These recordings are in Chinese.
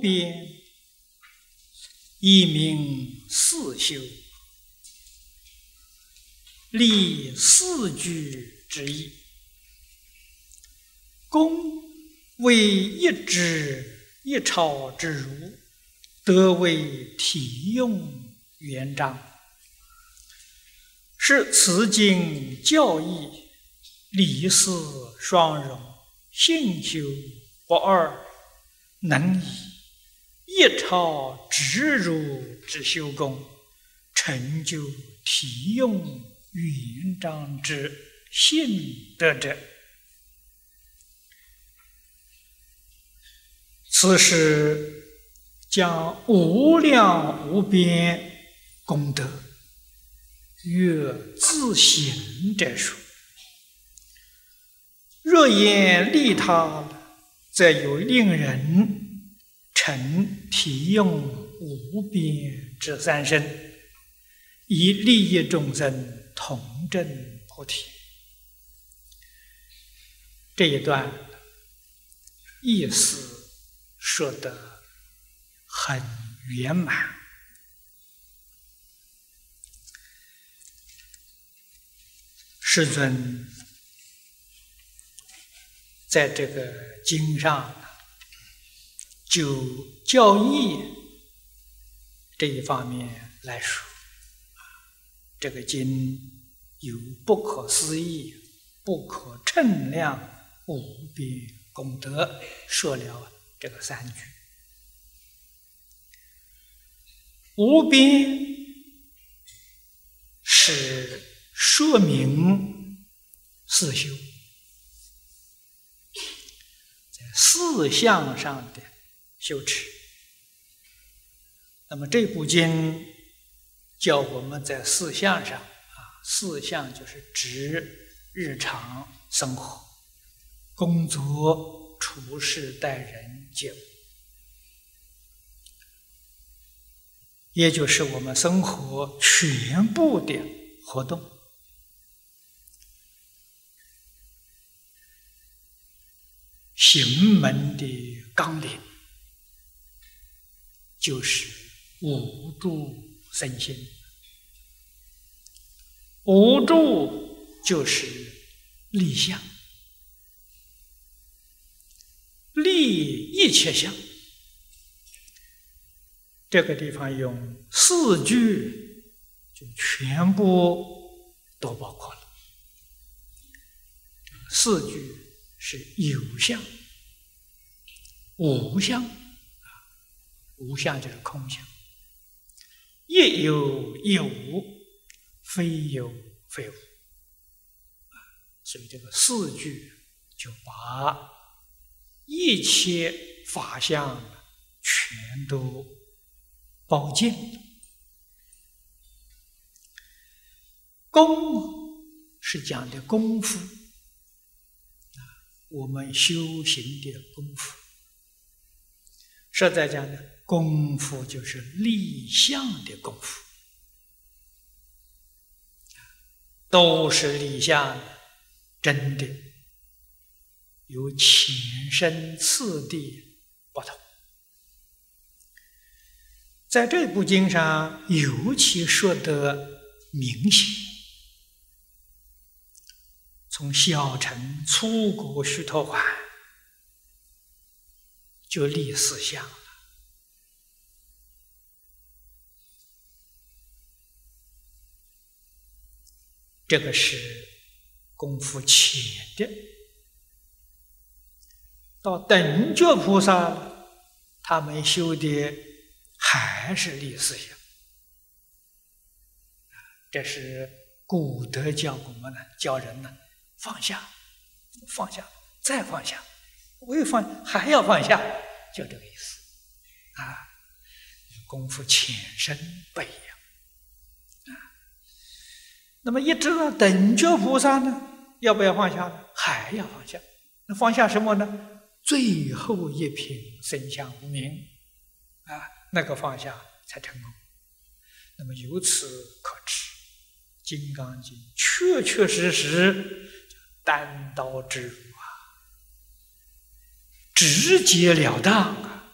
边，一名四修，立四句之意。公为一指一朝之儒，德为体用元章，是此经教义理事双融，性修不二。能以一朝直入之修功，成就体用圆章之性德者，此是将无量无边功德越自行者说。若言利他。则有令人成体用无边之三身，以利益众生同证菩提。这一段意思说得很圆满。世尊。在这个经上，就教义这一方面来说，这个经有不可思议、不可称量无边功德，说了这个三句。无边是说明四修在。四相上的羞耻，那么这部经教我们在四相上啊，四相就是指日常生活、工作、处事、待人接物，也就是我们生活全部的活动。行门的纲领。就是无助身心，无助就是立相，立一切相。这个地方用四句就全部都包括了，四句。是有相、无相啊，无相就是空相，亦有亦无，非有非无，所以这个四句就把一切法相全都包尽。功是讲的功夫。我们修行的功夫，实在讲呢，功夫就是立相的功夫，都是立相，真的有前生次第不同。在这部经上，尤其说得明显。从小乘出国须陀洹就立四相，这个是功夫浅的。到等觉菩萨，他们修的还是立四相，这是古德教我们呢，教人呢。放下，放下，再放下，未放还要放下，就这个意思，啊，功夫浅深不一样，那么一直到等觉菩萨呢，要不要放下？还要放下，那放下什么呢？最后一品生相无名，啊，那个放下才成功。那么由此可知，《金刚经》确确实实。单刀直入啊，直截了当啊，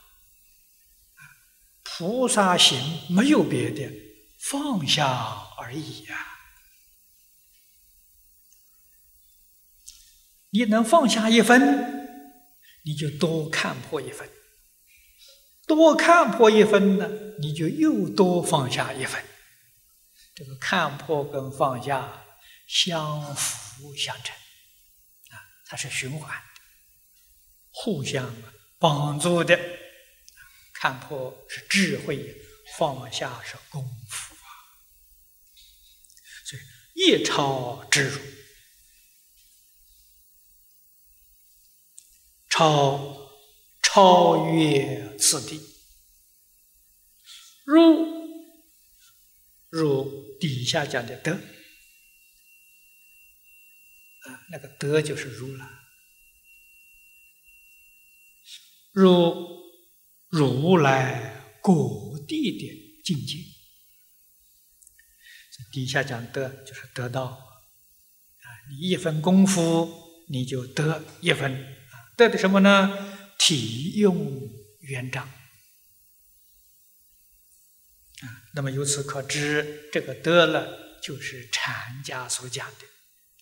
菩萨行没有别的，放下而已呀。你能放下一分，你就多看破一分；多看破一分呢，你就又多放下一分。这个看破跟放下相辅相成啊，它是循环，互相帮助的。看破是智慧，放下是功夫啊。所以一超之入，超超越此地，入入底下讲的德啊，那个德就是如来，入。如来果地的境界，底下讲得就是得到啊，你一分功夫你就得一分，得的什么呢？体用圆章啊。那么由此可知，这个得了就是禅家所讲的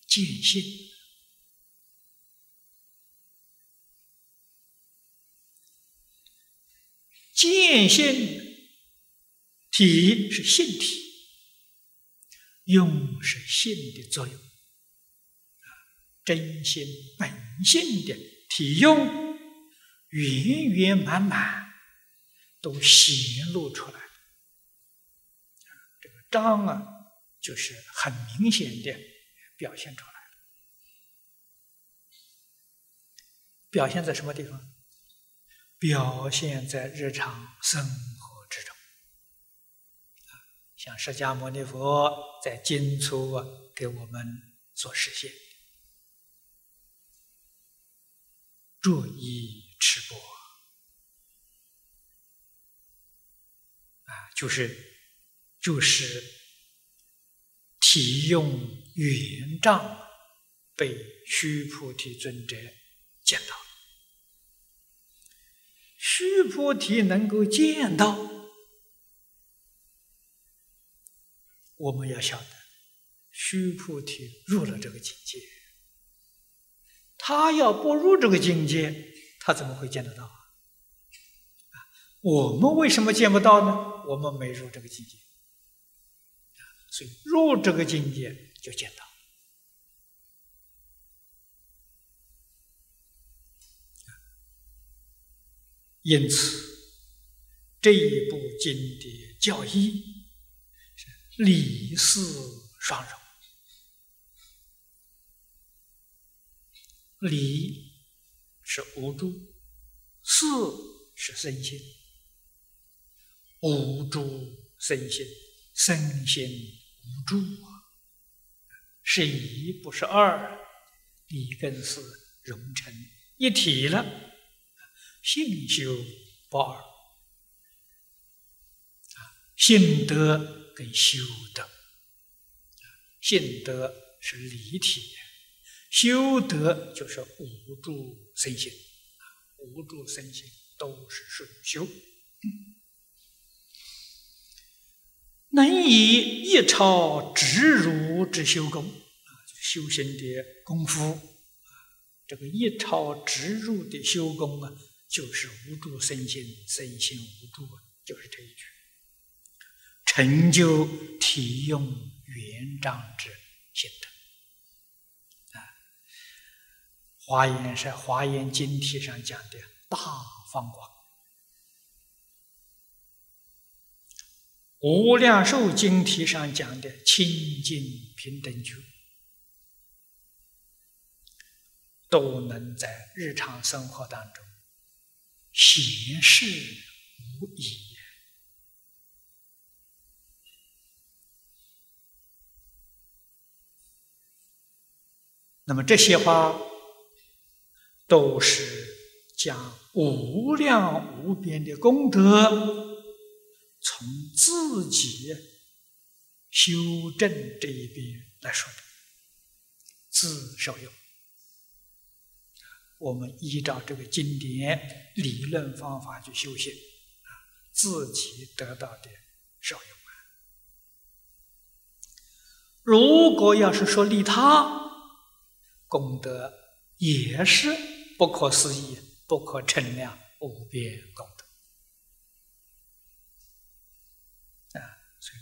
见性。见性体是性体，用是性的作用，啊，真心本性的体用圆圆满满都显露出来，这个章啊，就是很明显的表现出来了，表现在什么地方？表现在日常生活之中，像释迦牟尼佛在经初啊给我们所实现，注意持钵，啊，就是就是体用圆障被须菩提尊者见到。须菩提能够见到，我们要晓得，须菩提入了这个境界。他要不入这个境界，他怎么会见得到啊？我们为什么见不到呢？我们没入这个境界，所以入这个境界就见到。因此，这一部经的教义是理事双融。理是无助，四是身心。无助身心，身心无助啊，是一不是二，理跟事融成一体了。性修不二啊，性德跟修德，性德是离体，修德就是无助身心，无助身心都是属修，能以一超直入之修功啊，修行的功夫，这个一超直入的修功啊。就是无助身心，身心无助，就是这一句。成就体用圆障之心得啊，《华严》是《华严经题》上讲的大方光，《无量寿经题》上讲的清净平等觉，都能在日常生活当中。显示无疑。那么这些话都是将无量无边的功德从自己修正这一边来说的，自受用。我们依照这个经典理论方法去修行，啊，自己得到的受用。如果要是说利他，功德也是不可思议、不可称量、无边功德啊。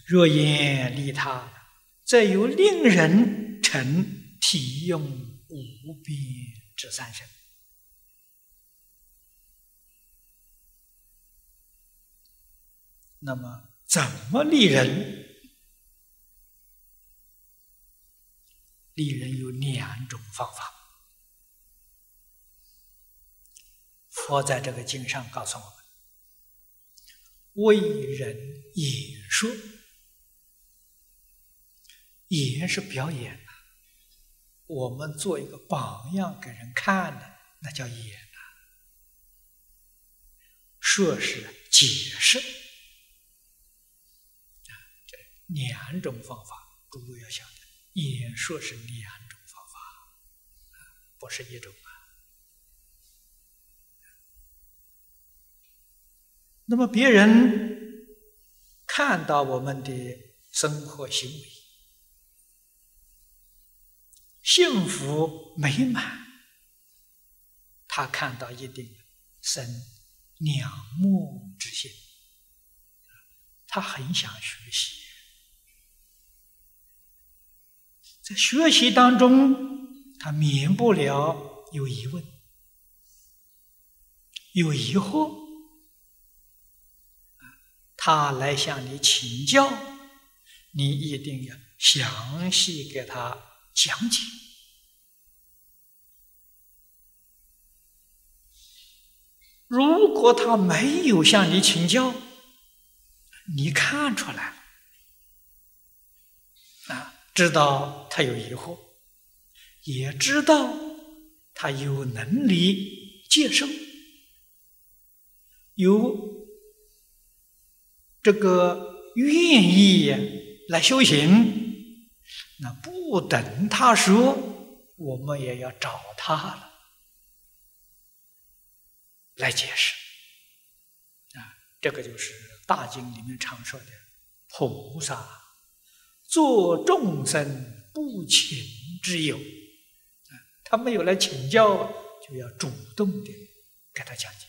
若言利他，则有令人成体用无边之三身。那么，怎么利人？利人有两种方法。佛在这个经上告诉我们：为人演说，演是表演呐。我们做一个榜样给人看的，那叫演呐。说是解释。两种方法，诸位要晓得，演说是两种方法，不是一种。那么别人看到我们的生活行为幸福美满，他看到一定生仰慕之心，他很想学习。在学习当中，他免不了有疑问、有疑惑，他来向你请教，你一定要详细给他讲解。如果他没有向你请教，你看出来啊。知道他有疑惑，也知道他有能力接受，有这个愿意来修行，那不等他说，我们也要找他了来解释。啊，这个就是大经里面常说的菩萨。做众生不请之友，他没有来请教，就要主动的给他讲解，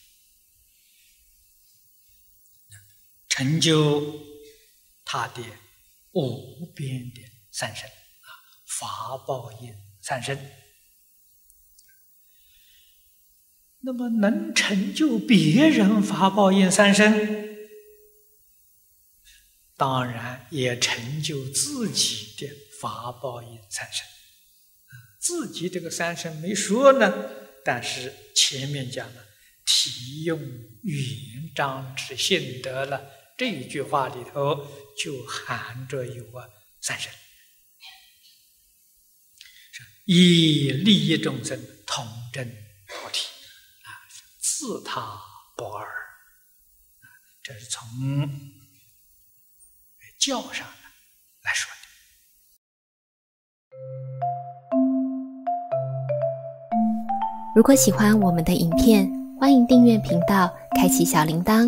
成就他的无边的三身啊，法报应三身。那么能成就别人法报应三身？当然也成就自己的法宝因三身，自己这个三身没说呢，但是前面讲了体用圆章之性德了，这一句话里头就含着有啊三身，以利益众生，同证菩提啊，自他不二，这是从。教上来说的。如果喜欢我们的影片，欢迎订阅频道，开启小铃铛，